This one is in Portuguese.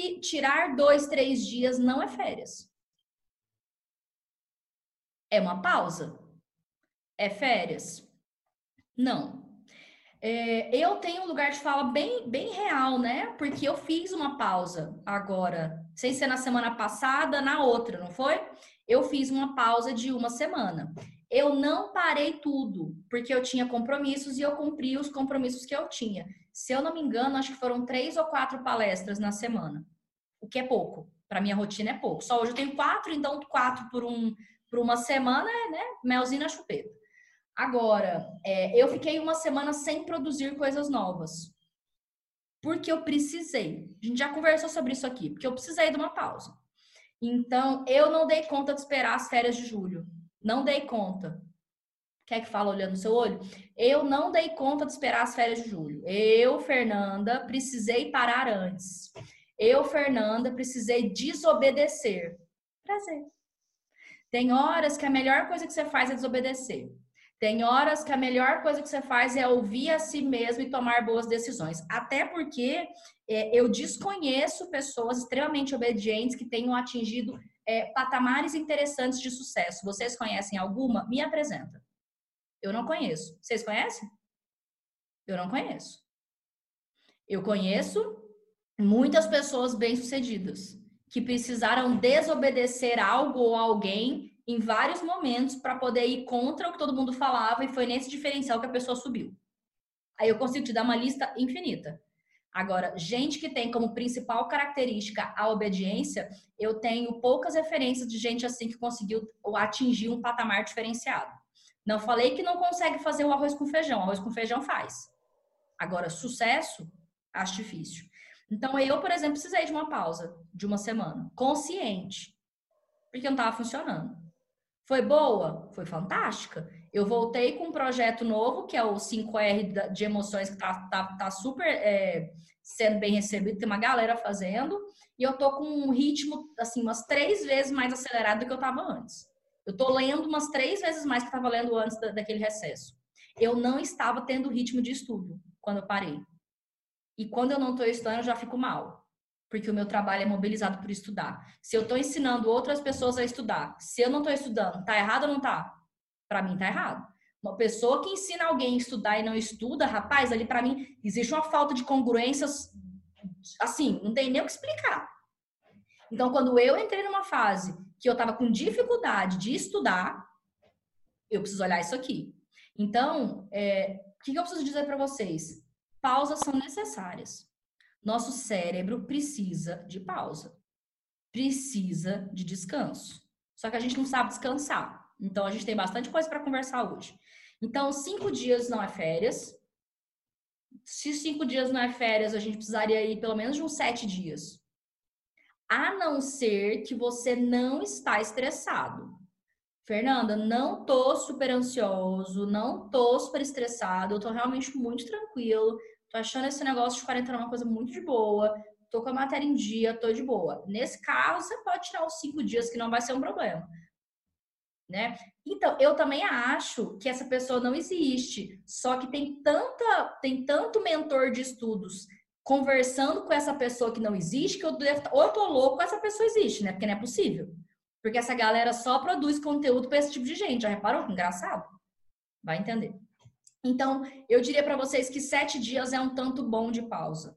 que tirar dois, três dias não é férias. É uma pausa. É férias? Não. É, eu tenho um lugar de fala bem, bem real, né? Porque eu fiz uma pausa agora, sem ser na semana passada, na outra, não foi? Eu fiz uma pausa de uma semana. Eu não parei tudo, porque eu tinha compromissos e eu cumpri os compromissos que eu tinha. Se eu não me engano, acho que foram três ou quatro palestras na semana, o que é pouco. Para minha rotina é pouco. Só hoje eu tenho quatro, então quatro por, um, por uma semana é né, melzinho na chupeta. Agora, é, eu fiquei uma semana sem produzir coisas novas. Porque eu precisei. A gente já conversou sobre isso aqui, porque eu precisei de uma pausa. Então, eu não dei conta de esperar as férias de julho. Não dei conta. Quer que fala olhando no seu olho? Eu não dei conta de esperar as férias de julho. Eu, Fernanda, precisei parar antes. Eu, Fernanda, precisei desobedecer. Prazer. Tem horas que a melhor coisa que você faz é desobedecer. Tem horas que a melhor coisa que você faz é ouvir a si mesmo e tomar boas decisões. Até porque é, eu desconheço pessoas extremamente obedientes que tenham atingido é, patamares interessantes de sucesso. Vocês conhecem alguma? Me apresenta. Eu não conheço. Vocês conhecem? Eu não conheço. Eu conheço muitas pessoas bem-sucedidas que precisaram desobedecer algo ou alguém em vários momentos para poder ir contra o que todo mundo falava e foi nesse diferencial que a pessoa subiu. Aí eu consigo te dar uma lista infinita. Agora, gente que tem como principal característica a obediência, eu tenho poucas referências de gente assim que conseguiu atingir um patamar diferenciado. Não falei que não consegue fazer o arroz com feijão, arroz com feijão faz. Agora, sucesso, acho difícil. Então, eu, por exemplo, precisei de uma pausa de uma semana, consciente, porque não estava funcionando. Foi boa? Foi fantástica. Eu voltei com um projeto novo, que é o 5R de emoções, que tá, tá, tá super é, sendo bem recebido, tem uma galera fazendo, e eu tô com um ritmo, assim, umas três vezes mais acelerado do que eu tava antes. Eu tô lendo umas três vezes mais que eu lendo antes da, daquele recesso. Eu não estava tendo ritmo de estudo quando eu parei. E quando eu não tô estudando, eu já fico mal porque o meu trabalho é mobilizado por estudar. Se eu estou ensinando outras pessoas a estudar, se eu não estou estudando, tá errado ou não tá? Para mim tá errado. Uma pessoa que ensina alguém a estudar e não estuda, rapaz, ali para mim existe uma falta de congruências assim, não tem nem o que explicar. Então, quando eu entrei numa fase que eu estava com dificuldade de estudar, eu preciso olhar isso aqui. Então, é, o que eu preciso dizer para vocês? Pausas são necessárias. Nosso cérebro precisa de pausa, precisa de descanso. Só que a gente não sabe descansar. Então a gente tem bastante coisa para conversar hoje. Então, cinco dias não é férias. Se cinco dias não é férias, a gente precisaria ir pelo menos de uns sete dias. A não ser que você não está estressado. Fernanda, não tô super ansioso, não tô super estressado, eu tô realmente muito tranquilo tô achando esse negócio de quarentena uma coisa muito de boa, tô com a matéria em dia, tô de boa. Nesse caso, você pode tirar os cinco dias que não vai ser um problema. Né? Então, eu também acho que essa pessoa não existe, só que tem tanta, tem tanto mentor de estudos conversando com essa pessoa que não existe, que eu devo, ou eu tô louco, essa pessoa existe, né? Porque não é possível. Porque essa galera só produz conteúdo para esse tipo de gente. Já reparou engraçado? Vai entender. Então, eu diria para vocês que sete dias é um tanto bom de pausa.